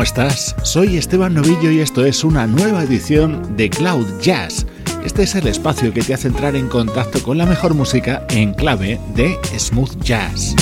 ¿Cómo estás? Soy Esteban Novillo y esto es una nueva edición de Cloud Jazz. Este es el espacio que te hace entrar en contacto con la mejor música en clave de smooth jazz.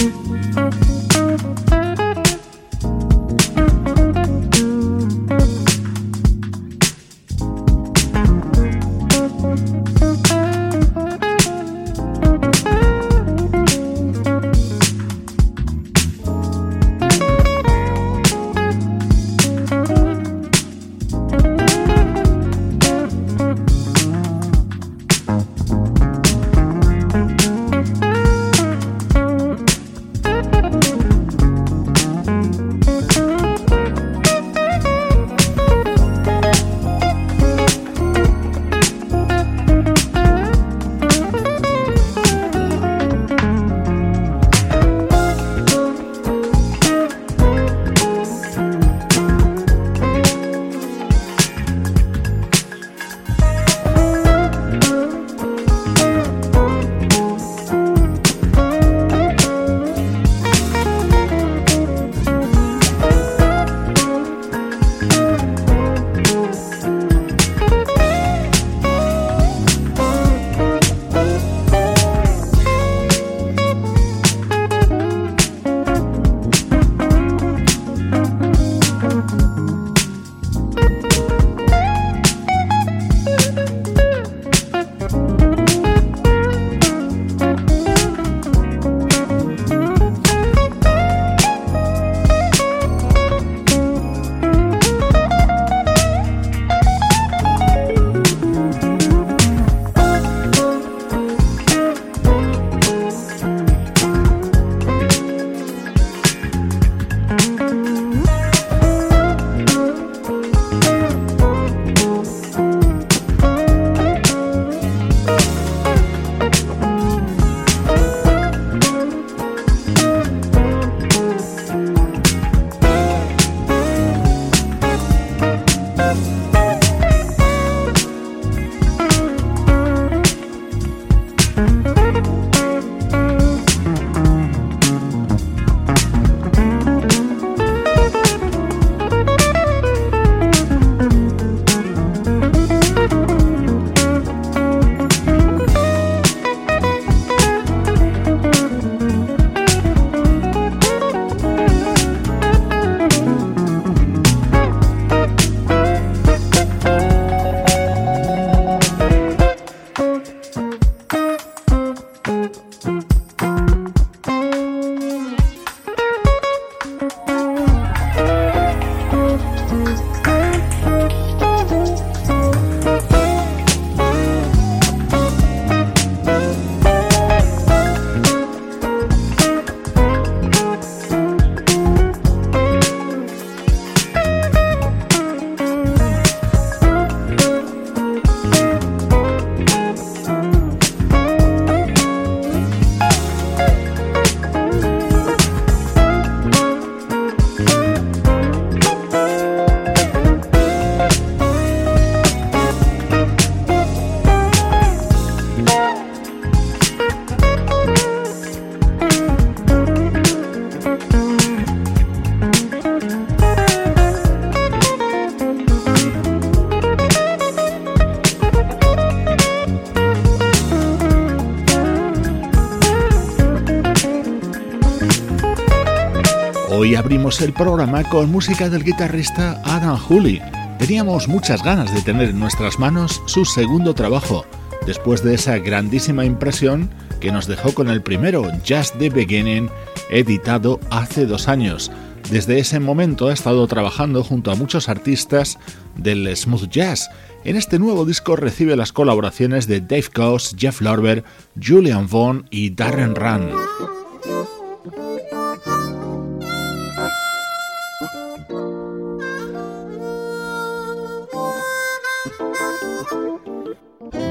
El programa con música del guitarrista Adam Hooley. Teníamos muchas ganas de tener en nuestras manos su segundo trabajo, después de esa grandísima impresión que nos dejó con el primero, Just the Beginning, editado hace dos años. Desde ese momento ha estado trabajando junto a muchos artistas del smooth jazz. En este nuevo disco recibe las colaboraciones de Dave Coase, Jeff Lorber, Julian Vaughn y Darren Run.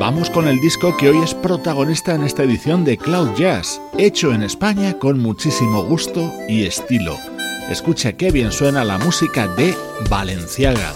Vamos con el disco que hoy es protagonista en esta edición de Cloud Jazz, hecho en España con muchísimo gusto y estilo. Escucha qué bien suena la música de Valenciaga.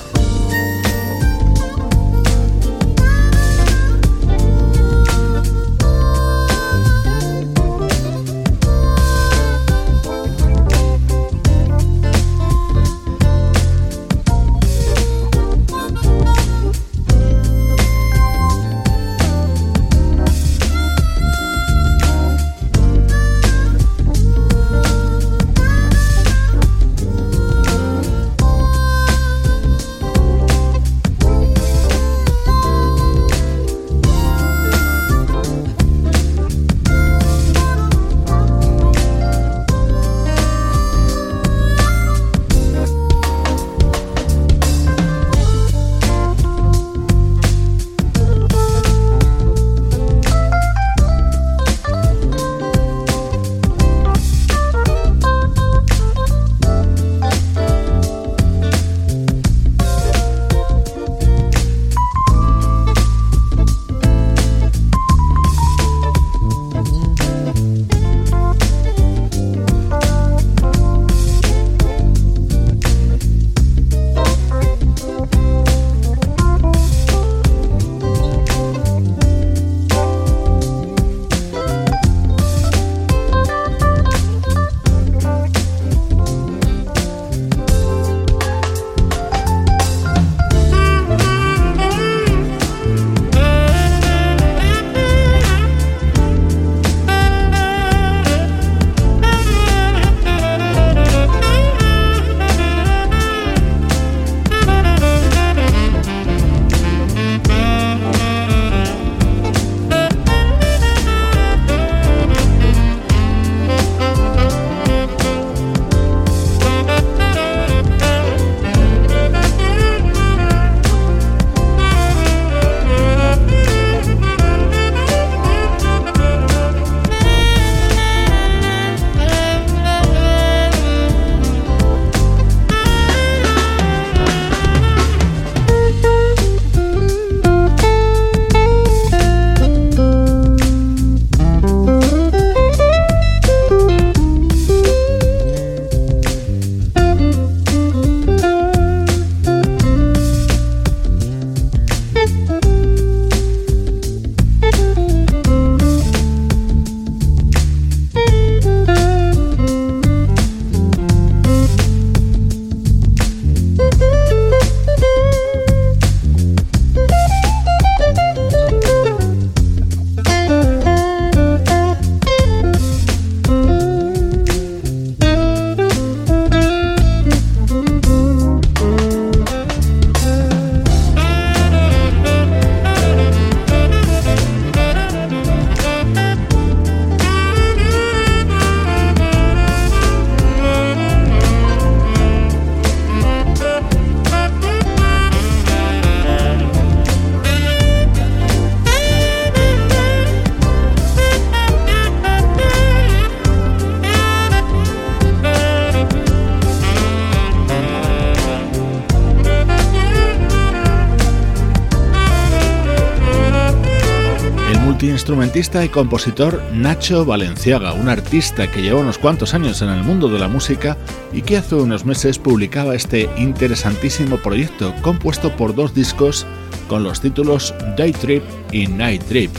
Instrumentista y compositor Nacho Valenciaga, un artista que lleva unos cuantos años en el mundo de la música y que hace unos meses publicaba este interesantísimo proyecto compuesto por dos discos con los títulos Day Trip y Night Trip.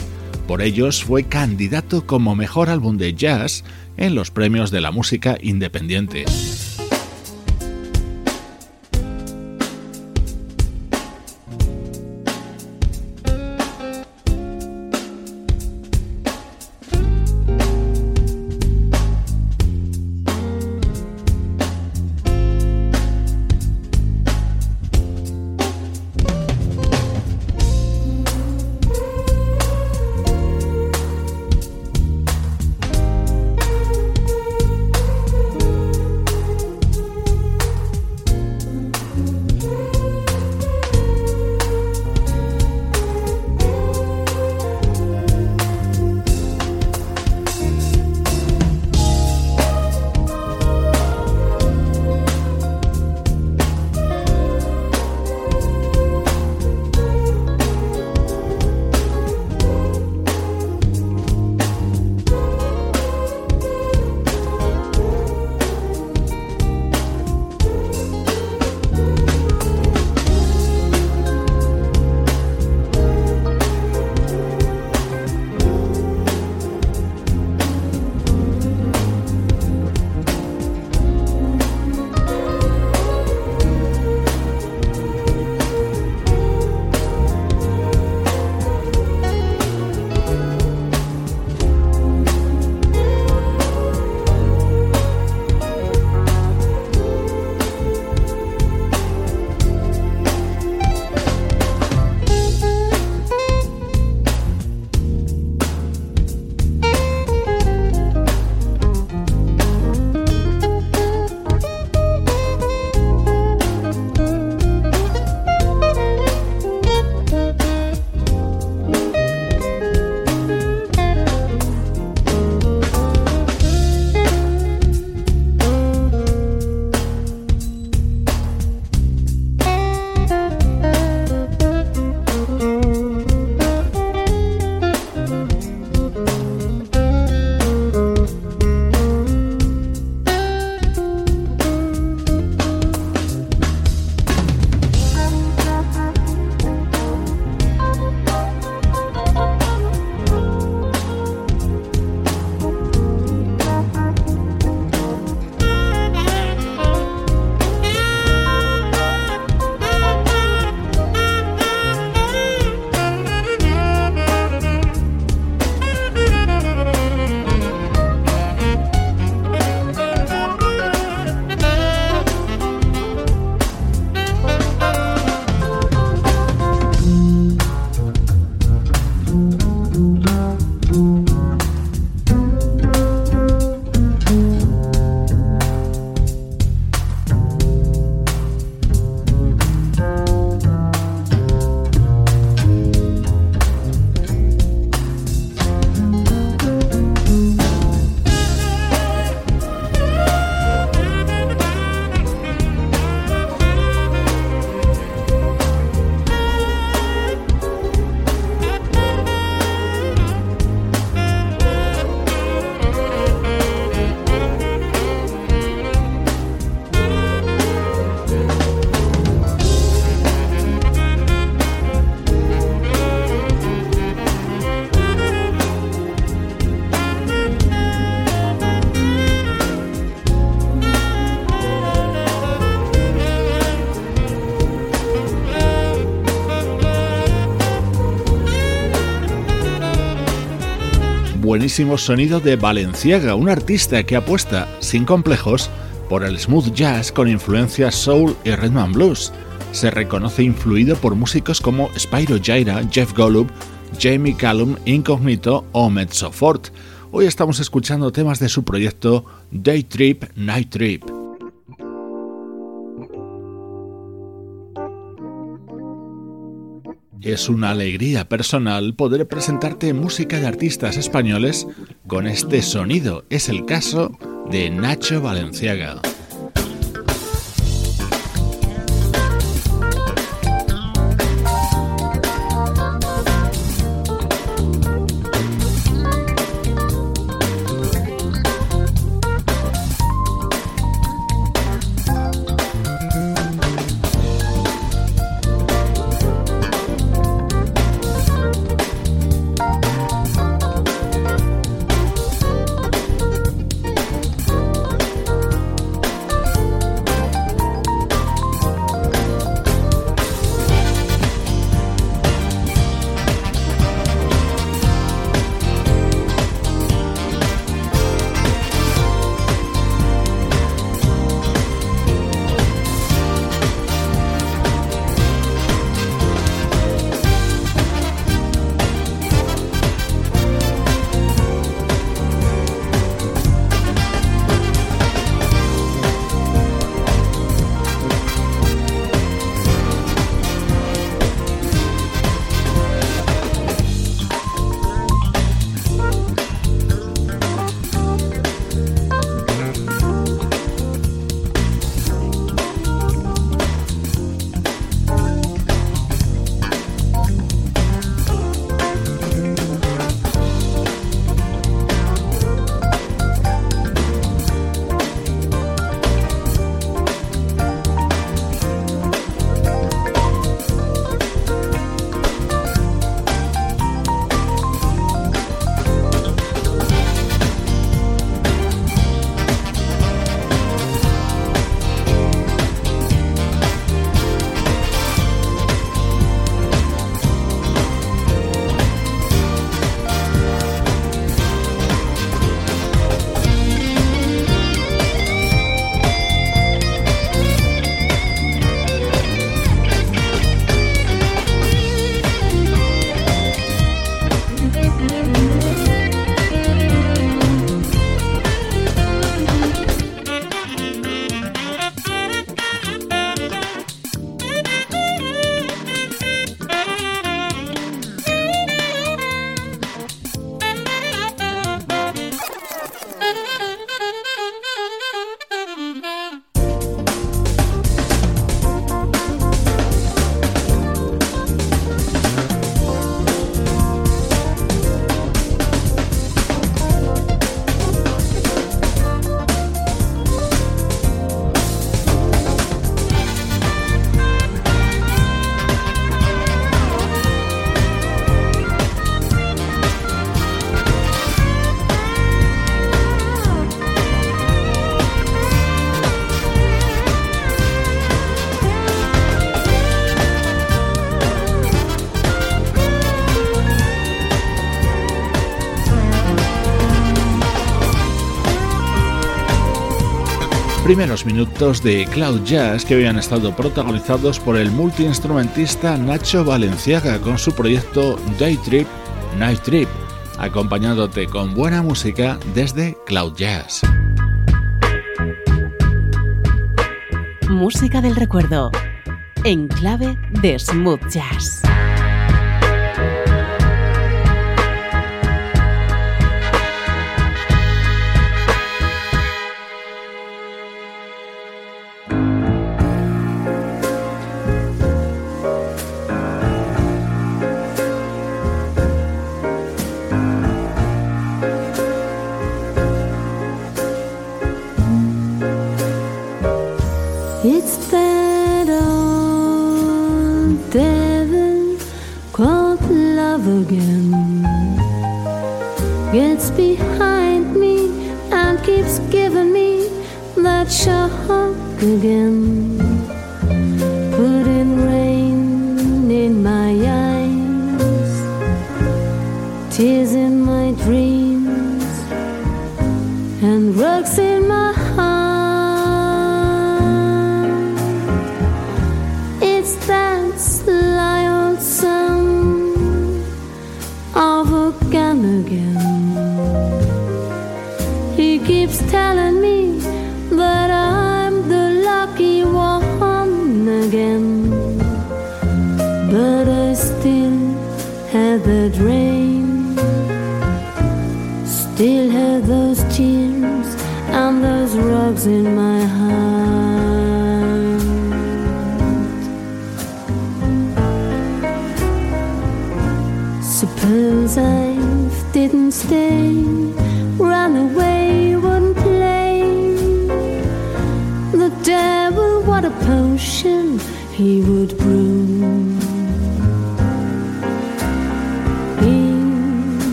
Por ellos fue candidato como mejor álbum de jazz en los premios de la música independiente. Buenísimo sonido de Valenciaga, un artista que apuesta sin complejos por el smooth jazz con influencias soul y rhythm and blues. Se reconoce influido por músicos como Spyro Gyra, Jeff Golub, Jamie Callum, Incognito o Mezzo Fort. Hoy estamos escuchando temas de su proyecto Day Trip, Night Trip. Es una alegría personal poder presentarte música de artistas españoles con este sonido. Es el caso de Nacho Valenciaga. Primeros minutos de Cloud Jazz que habían estado protagonizados por el multiinstrumentista Nacho Valenciaga con su proyecto Day Trip, Night Trip, acompañándote con buena música desde Cloud Jazz. Música del recuerdo, en clave de smooth jazz.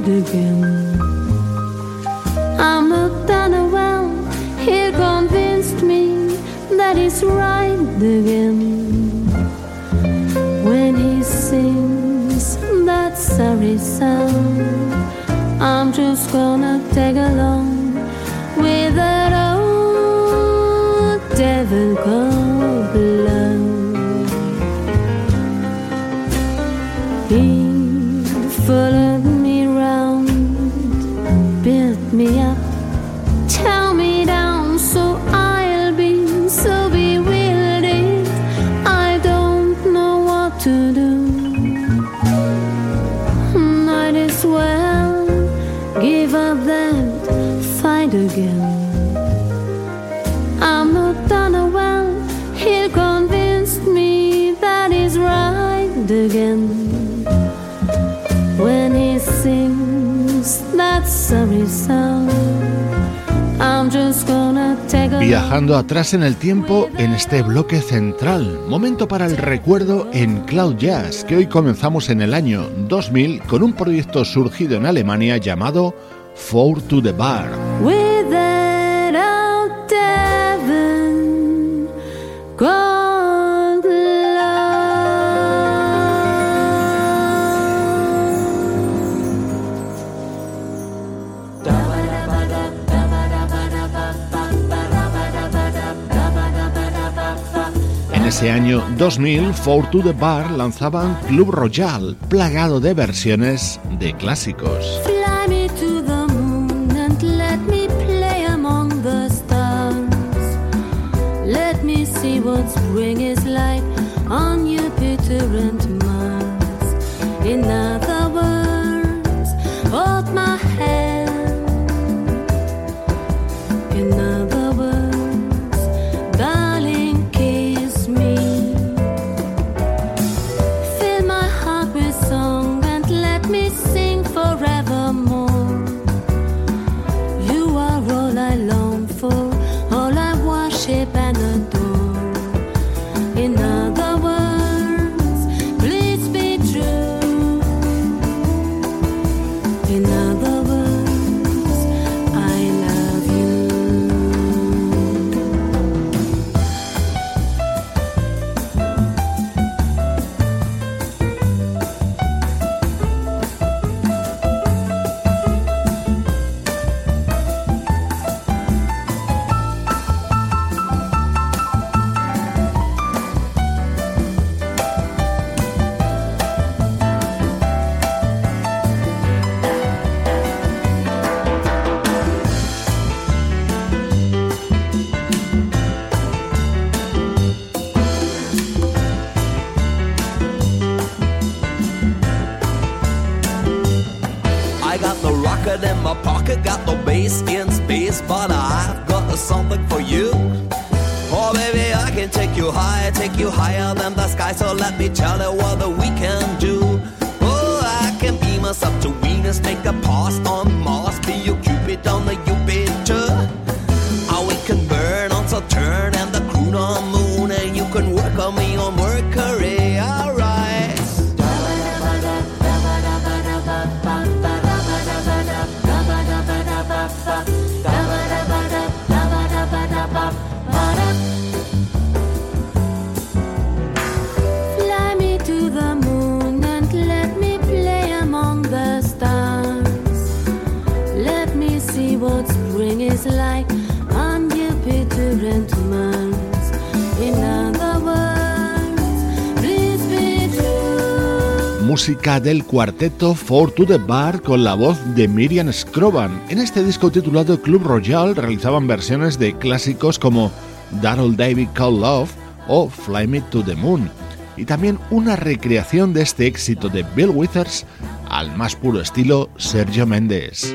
Again. I'm not done well, he convinced me that it's right again. When he sings that sorry song, I'm just gonna take along Viajando atrás en el tiempo en este bloque central, momento para el recuerdo en Cloud Jazz, que hoy comenzamos en el año 2000 con un proyecto surgido en Alemania llamado Four to the Bar. Ese año 2000, Four to the Bar lanzaban Club Royal, plagado de versiones de clásicos. us up to Venus, make a pass on música del cuarteto Four to the Bar con la voz de Miriam Scroban. En este disco titulado Club Royal realizaban versiones de clásicos como Darrell David Call Love o Fly Me to the Moon, y también una recreación de este éxito de Bill Withers al más puro estilo Sergio Méndez.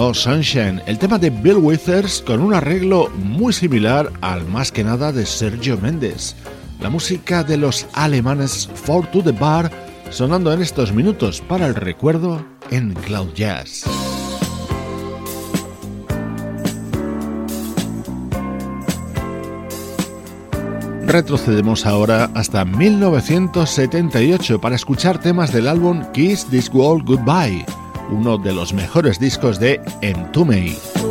No Sunshine, el tema de Bill Withers con un arreglo muy similar al más que nada de Sergio Méndez. La música de los alemanes For to the Bar sonando en estos minutos para el recuerdo en Cloud Jazz. Retrocedemos ahora hasta 1978 para escuchar temas del álbum Kiss This World Goodbye uno de los mejores discos de Entombed.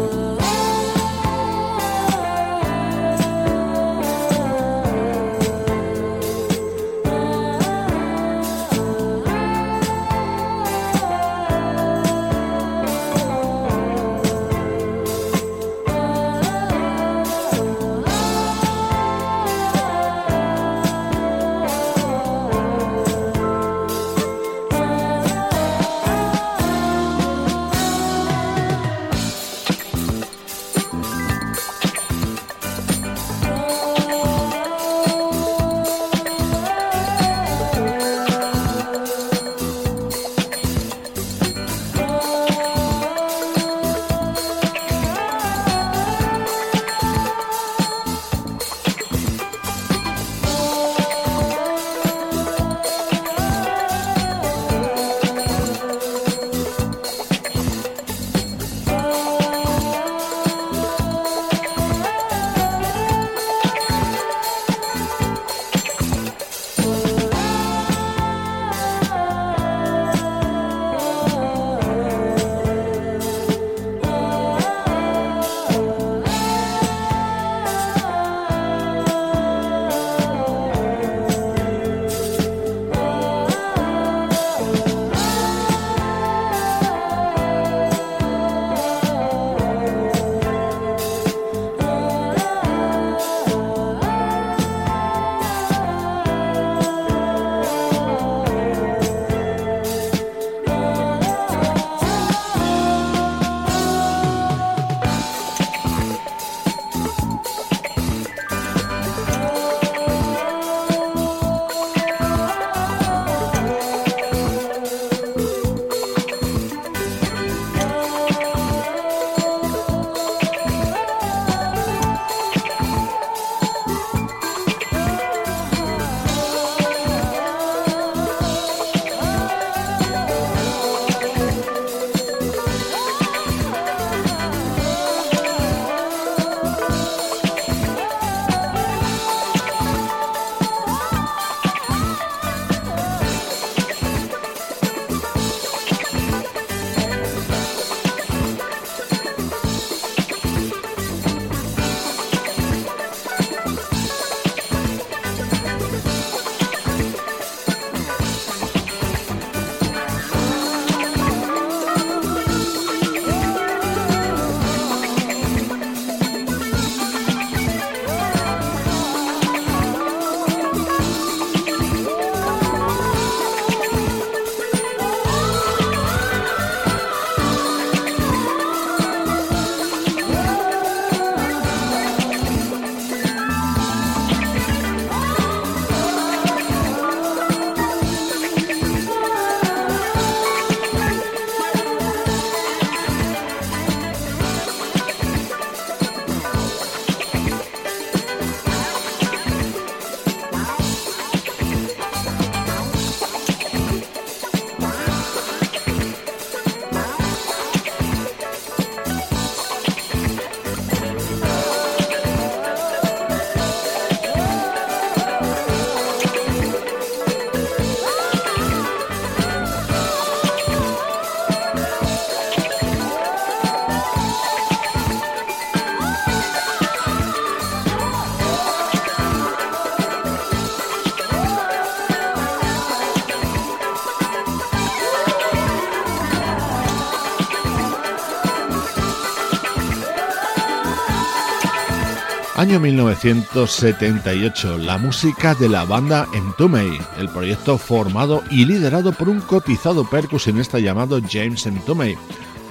Año 1978, la música de la banda Entombed, el proyecto formado y liderado por un cotizado percusionista llamado James Entombed.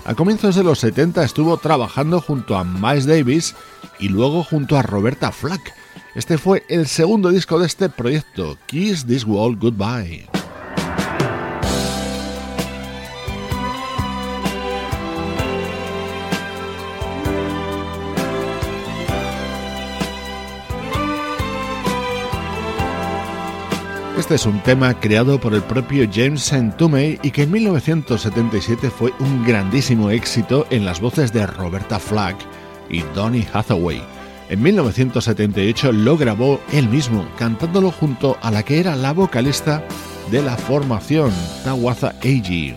A comienzos de los 70 estuvo trabajando junto a Miles Davis y luego junto a Roberta Flack. Este fue el segundo disco de este proyecto, Kiss This World Goodbye. Este es un tema creado por el propio James St. y que en 1977 fue un grandísimo éxito en las voces de Roberta Flack y Donny Hathaway. En 1978 lo grabó él mismo, cantándolo junto a la que era la vocalista de la formación, Tawaza Eiji.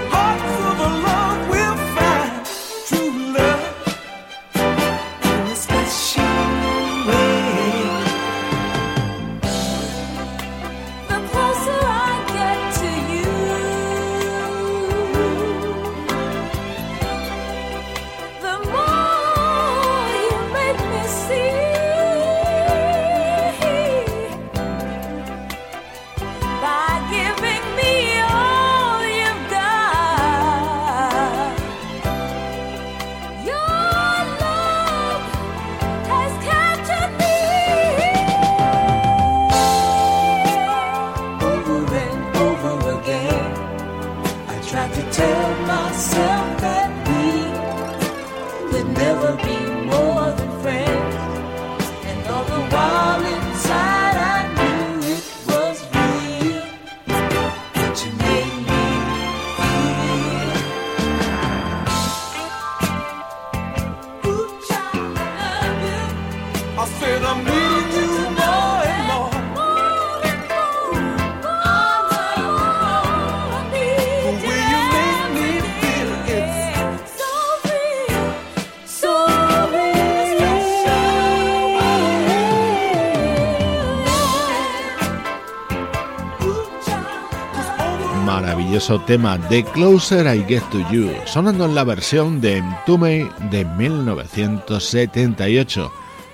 tema The Closer I Get to You, sonando en la versión de Entume de 1978.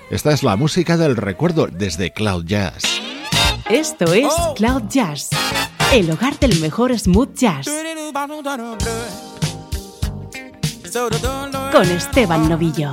Esta es la música del recuerdo desde Cloud Jazz. Esto es Cloud Jazz, el hogar del mejor smooth jazz. Con Esteban Novillo.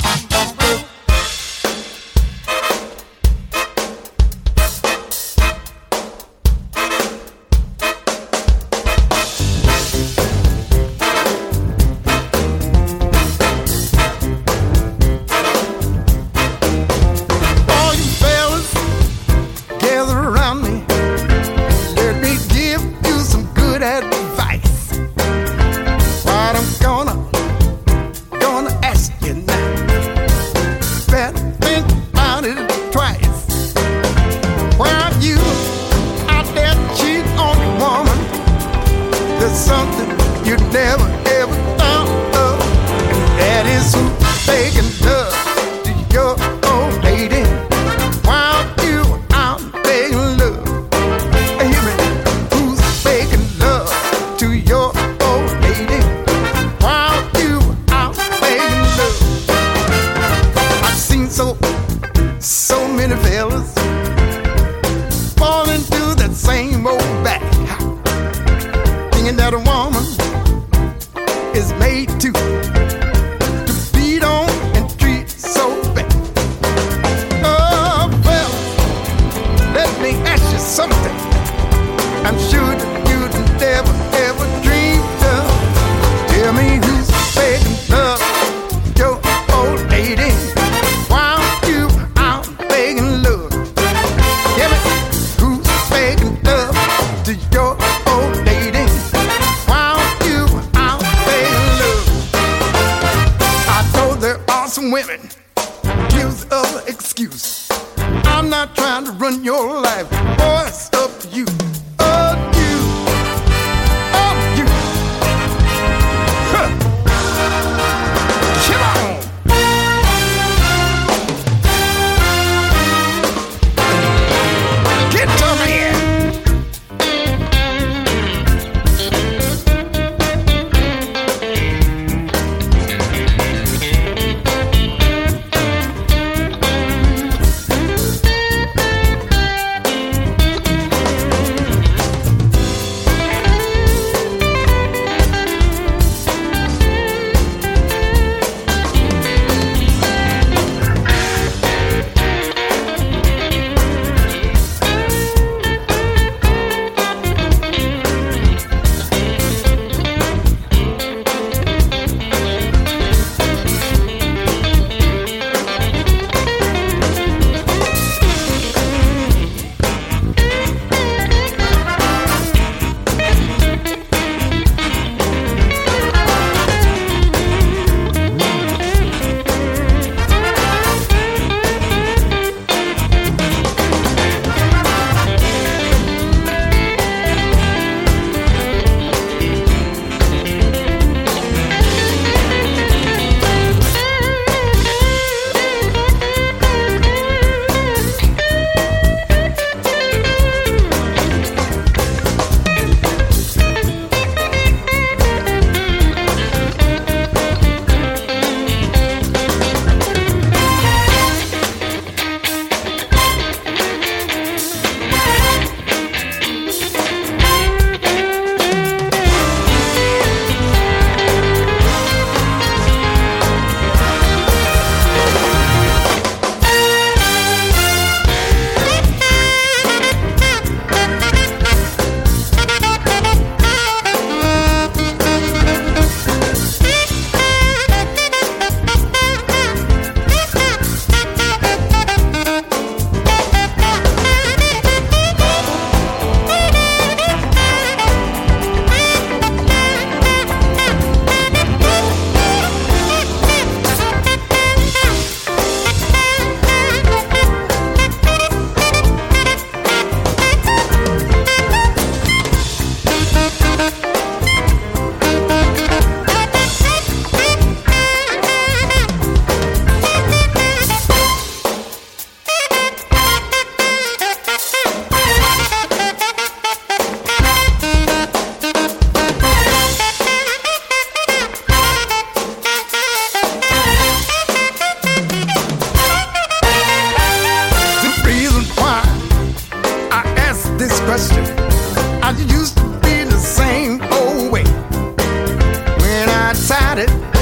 I decided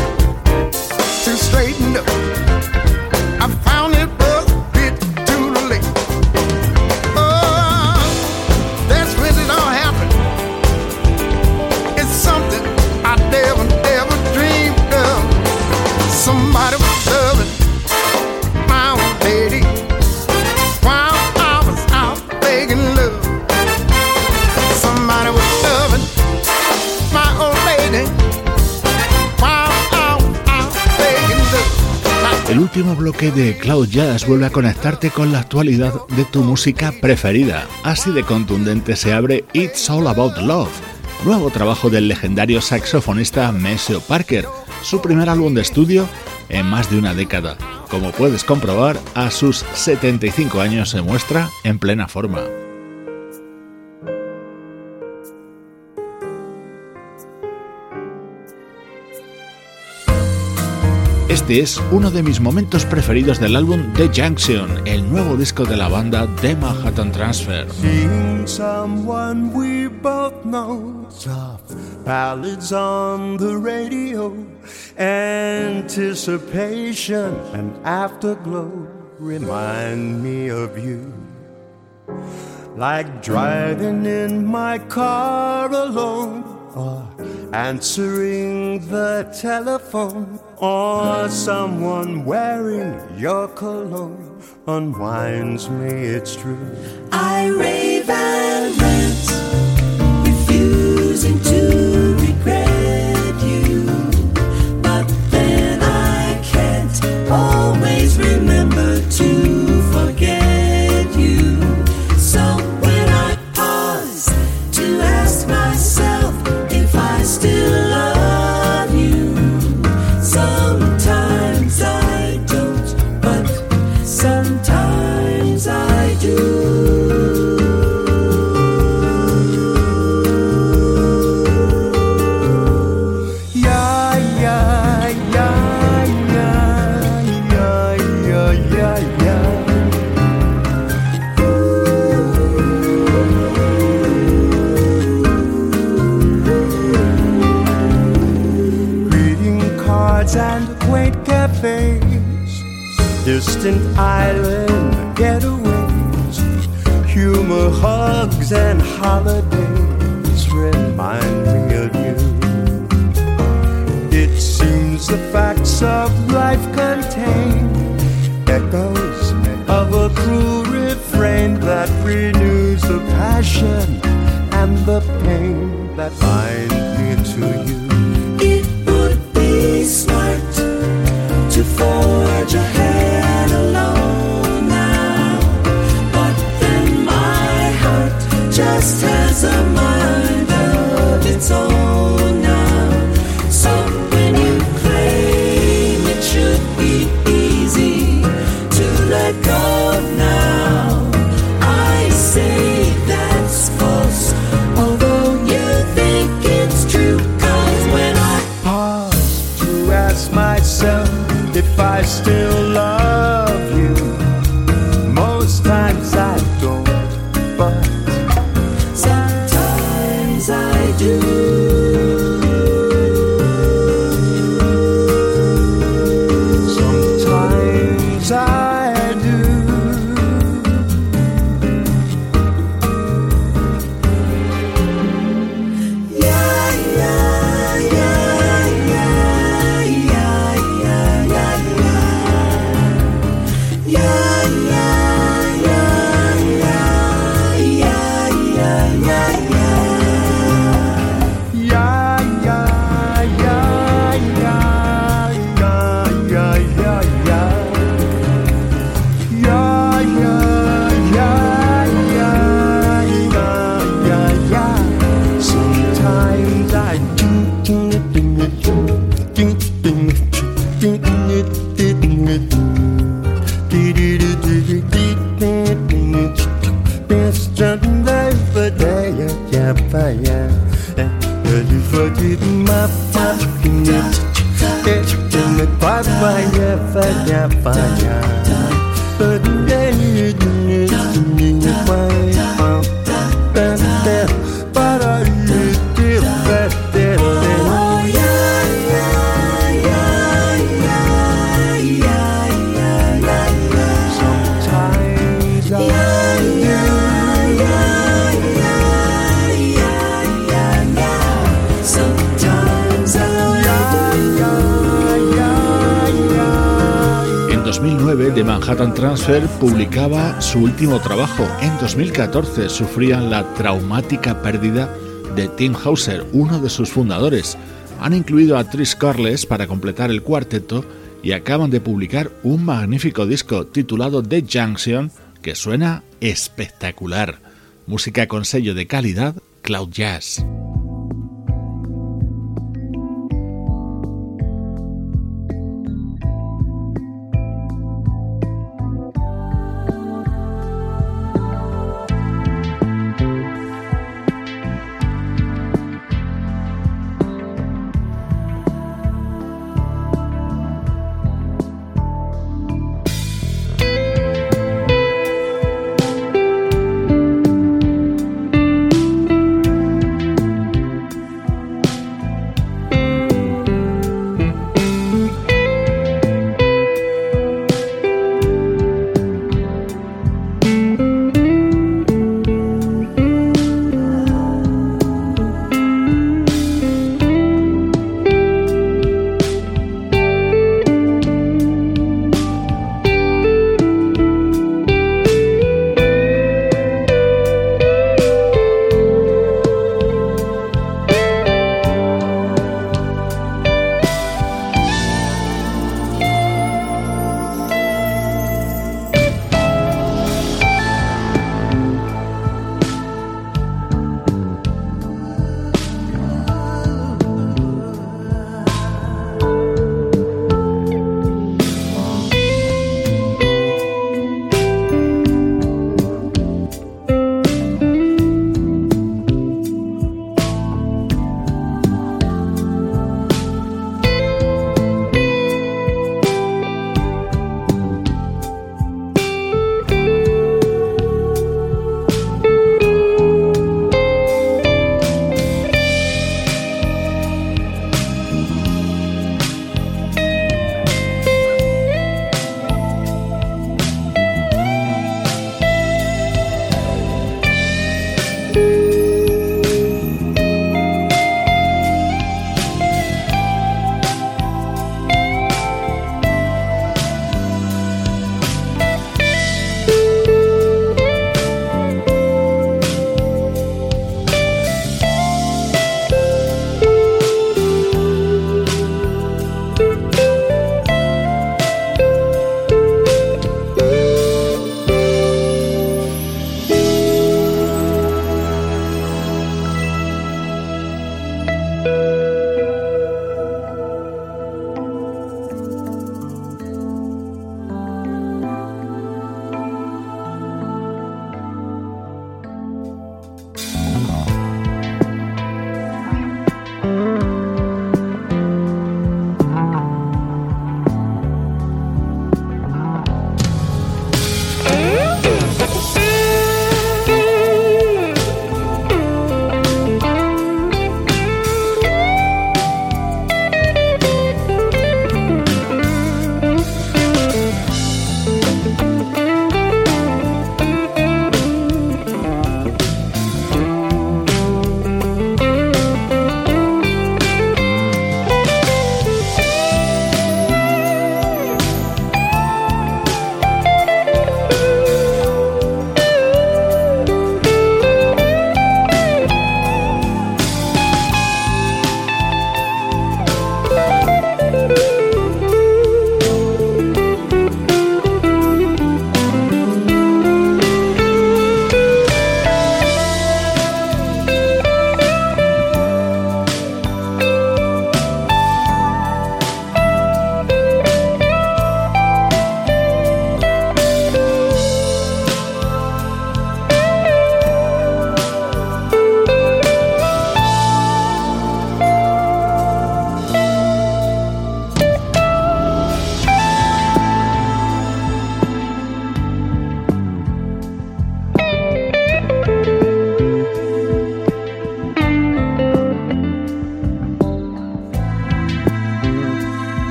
de Cloud Jazz vuelve a conectarte con la actualidad de tu música preferida. Así de contundente se abre It's All About Love, nuevo trabajo del legendario saxofonista Maceo Parker, su primer álbum de estudio en más de una década. Como puedes comprobar, a sus 75 años se muestra en plena forma. Este es uno de mis momentos preferidos del álbum The Junction, el nuevo disco de la banda The Manhattan Transfer. Seeing someone we both know soft ballads on the radio, anticipation and afterglow remind me of you. Like driving in my car alone. or answering the telephone or someone wearing your cologne unwinds me, it's true. I rave and rant. ask myself if I still love you. Most times I don't, but sometimes I do. 2009, The Manhattan Transfer publicaba su último trabajo. En 2014 sufrían la traumática pérdida de Tim Hauser, uno de sus fundadores. Han incluido a Tris Carles para completar el cuarteto y acaban de publicar un magnífico disco titulado The Junction que suena espectacular. Música con sello de calidad Cloud Jazz.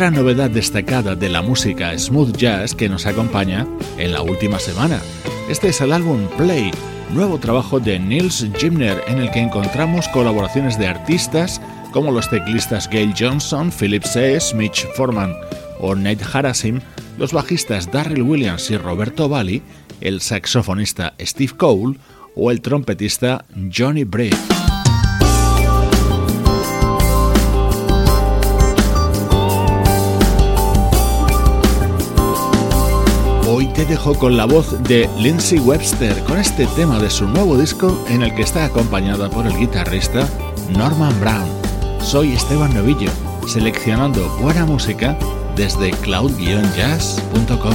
Otra novedad destacada de la música smooth jazz que nos acompaña en la última semana. Este es el álbum Play, nuevo trabajo de Nils Gimner en el que encontramos colaboraciones de artistas como los teclistas Gail Johnson, Philip Sess, Mitch Foreman o Nate Harasim, los bajistas Darryl Williams y Roberto Valli, el saxofonista Steve Cole o el trompetista Johnny Bray. Te dejo con la voz de Lindsay Webster con este tema de su nuevo disco en el que está acompañada por el guitarrista Norman Brown. Soy Esteban Novillo, seleccionando buena música desde cloud-jazz.com.